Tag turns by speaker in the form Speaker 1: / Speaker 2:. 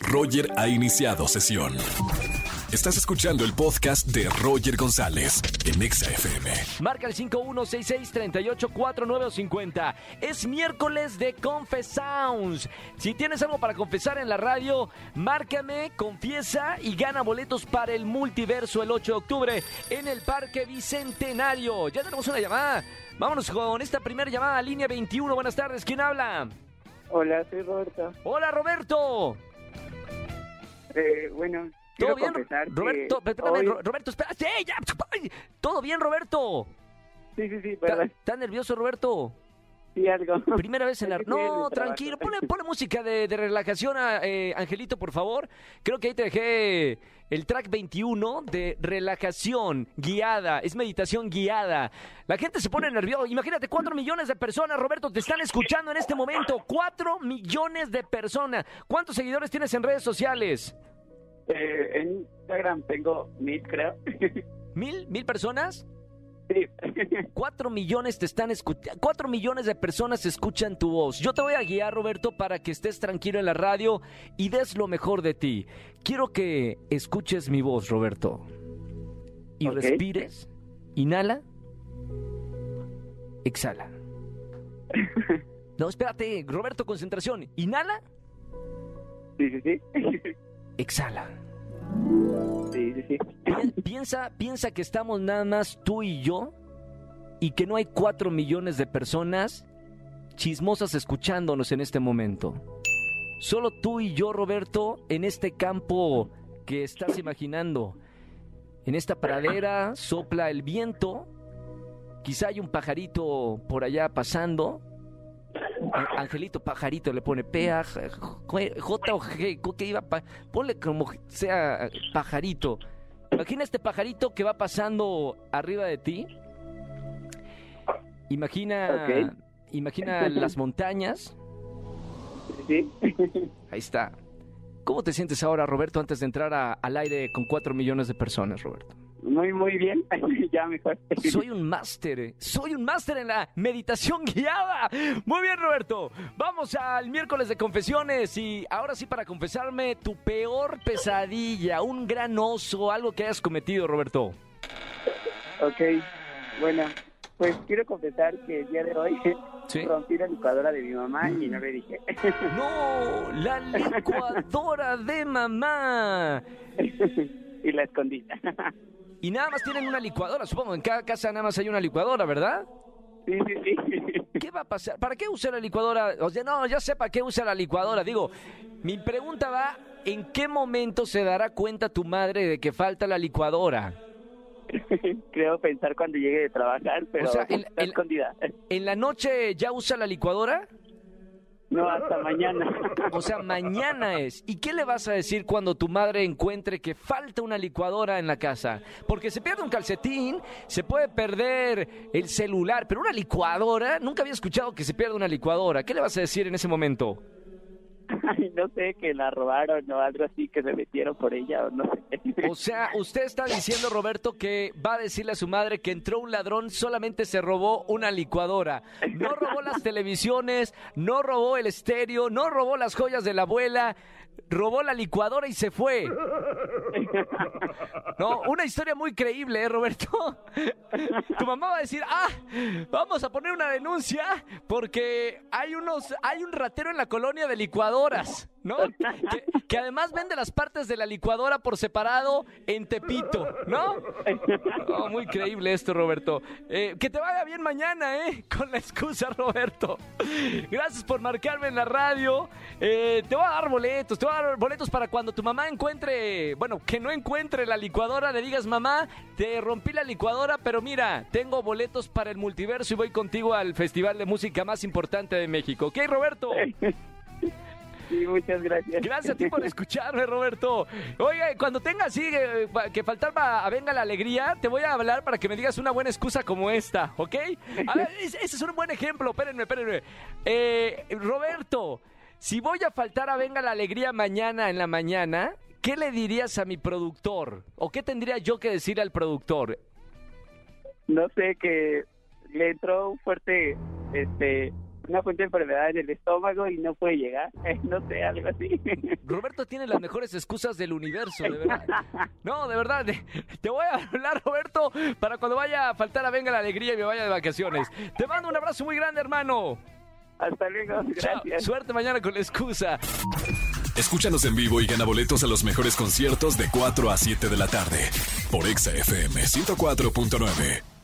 Speaker 1: Roger ha iniciado sesión. Estás escuchando el podcast de Roger González en Exa FM.
Speaker 2: Marca el 5166-384950. Es miércoles de Confesounds. Si tienes algo para confesar en la radio, márcame, confiesa y gana boletos para el multiverso el 8 de octubre en el Parque Bicentenario. Ya tenemos una llamada. Vámonos con esta primera llamada, línea 21. Buenas tardes, ¿quién habla?
Speaker 3: Hola, soy Roberto.
Speaker 2: Hola, Roberto.
Speaker 3: Eh, bueno,
Speaker 2: ¿Todo bien? Roberto,
Speaker 3: hoy-
Speaker 2: Roberto, espera. ¡Sí, ya! ¿Todo bien, Roberto?
Speaker 3: Sí, sí, sí,
Speaker 2: ¿Está-
Speaker 3: perdón.
Speaker 2: ¿Estás nervioso, Roberto?
Speaker 3: Sí, algo.
Speaker 2: Primera vez en la... No, tranquilo, ponle, ponle música de, de relajación, a, eh, Angelito, por favor. Creo que ahí te dejé el track 21 de relajación guiada, es meditación guiada. La gente se pone nerviosa. Imagínate, cuatro millones de personas, Roberto, te están escuchando en este momento. Cuatro millones de personas. ¿Cuántos seguidores tienes en redes sociales?
Speaker 3: Eh, en Instagram tengo mil, creo.
Speaker 2: ¿Mil? ¿Mil personas?
Speaker 3: Sí.
Speaker 2: Cuatro millones te están escuchando, cuatro millones de personas escuchan tu voz. Yo te voy a guiar, Roberto, para que estés tranquilo en la radio y des lo mejor de ti. Quiero que escuches mi voz, Roberto. Y respires. Inhala. Exhala. No, espérate, Roberto, concentración. Inhala.
Speaker 3: sí, sí, sí.
Speaker 2: Exhala. Piensa, piensa que estamos nada más tú y yo y que no hay cuatro millones de personas chismosas escuchándonos en este momento. Solo tú y yo, Roberto, en este campo que estás imaginando. En esta pradera sopla el viento. Quizá hay un pajarito por allá pasando. Angelito pajarito le pone P A J o G, ¿qué iba pa- ponle como sea pajarito. Imagina este pajarito que va pasando arriba de ti. Imagina imagina las montañas.
Speaker 3: sí, sí.
Speaker 2: Ahí está. ¿Cómo te sientes ahora, Roberto, antes de entrar a- al aire con cuatro millones de personas, Roberto?
Speaker 3: Muy, muy bien. ya mejor.
Speaker 2: Soy un máster, eh. soy un máster en la meditación guiada. Muy bien, Roberto. Vamos al miércoles de confesiones y ahora sí para confesarme tu peor pesadilla, un gran oso, algo que hayas cometido, Roberto.
Speaker 3: ok, bueno, pues quiero confesar que el día de hoy
Speaker 2: Sí.
Speaker 3: rompí la licuadora de mi mamá y no le dije.
Speaker 2: No, la licuadora de mamá.
Speaker 3: y la escondí.
Speaker 2: Y nada más tienen una licuadora, supongo. En cada casa nada más hay una licuadora, ¿verdad?
Speaker 3: sí, sí, sí.
Speaker 2: ¿Qué va a pasar? ¿Para qué usa la licuadora? O sea, no, ya sé para qué usa la licuadora. Digo, mi pregunta va, ¿en qué momento se dará cuenta tu madre de que falta la licuadora?
Speaker 3: Creo pensar cuando llegue de trabajar, pero
Speaker 2: O sea,
Speaker 3: está escondida.
Speaker 2: ¿En la noche ya usa la licuadora?
Speaker 3: No, hasta mañana.
Speaker 2: O sea, mañana es. ¿Y qué le vas a decir cuando tu madre encuentre que falta una licuadora en la casa? Porque se pierde un calcetín, se puede perder el celular, pero una licuadora, nunca había escuchado que se pierda una licuadora. ¿Qué le vas a decir en ese momento?
Speaker 3: Ay, no sé, que la robaron o algo así, que se metieron por ella o no sé.
Speaker 2: O sea, usted está diciendo, Roberto, que va a decirle a su madre que entró un ladrón, solamente se robó una licuadora. No robó las televisiones, no robó el estéreo, no robó las joyas de la abuela, robó la licuadora y se fue. No, una historia muy creíble, ¿eh, Roberto? Tu mamá va a decir, ah, vamos a poner una denuncia porque hay unos, hay un ratero en la colonia de ¿no? Que, que además vende las partes de la licuadora por separado en Tepito, ¿no? Oh, muy creíble esto, Roberto. Eh, que te vaya bien mañana, ¿eh? Con la excusa, Roberto. Gracias por marcarme en la radio. Eh, te voy a dar boletos, te voy a dar boletos para cuando tu mamá encuentre, bueno, que no encuentre la licuadora, le digas, mamá, te rompí la licuadora, pero mira, tengo boletos para el multiverso y voy contigo al festival de música más importante de México. ¿Ok, Roberto?
Speaker 3: Sí, muchas gracias.
Speaker 2: Gracias a ti por escucharme, Roberto. Oye, cuando tenga así eh, que faltar a Venga la Alegría, te voy a hablar para que me digas una buena excusa como esta, ¿ok? A ver, es- ese es un buen ejemplo, espérenme, espérenme. Eh, Roberto, si voy a faltar a Venga la Alegría mañana en la mañana, ¿qué le dirías a mi productor? ¿O qué tendría yo que decir al productor?
Speaker 3: No sé, que le entró un fuerte este una fuente de enfermedad en el estómago y no puede llegar. no sé, algo así.
Speaker 2: Roberto tiene las mejores excusas del universo, de verdad. No, de verdad. Te voy a hablar, Roberto, para cuando vaya a faltar a Venga la Alegría y me vaya de vacaciones. Te mando un abrazo muy grande, hermano.
Speaker 3: Hasta luego, gracias.
Speaker 2: Suerte mañana con la excusa.
Speaker 1: Escúchanos en vivo y gana boletos a los mejores conciertos de 4 a 7 de la tarde por Exa FM 104.9.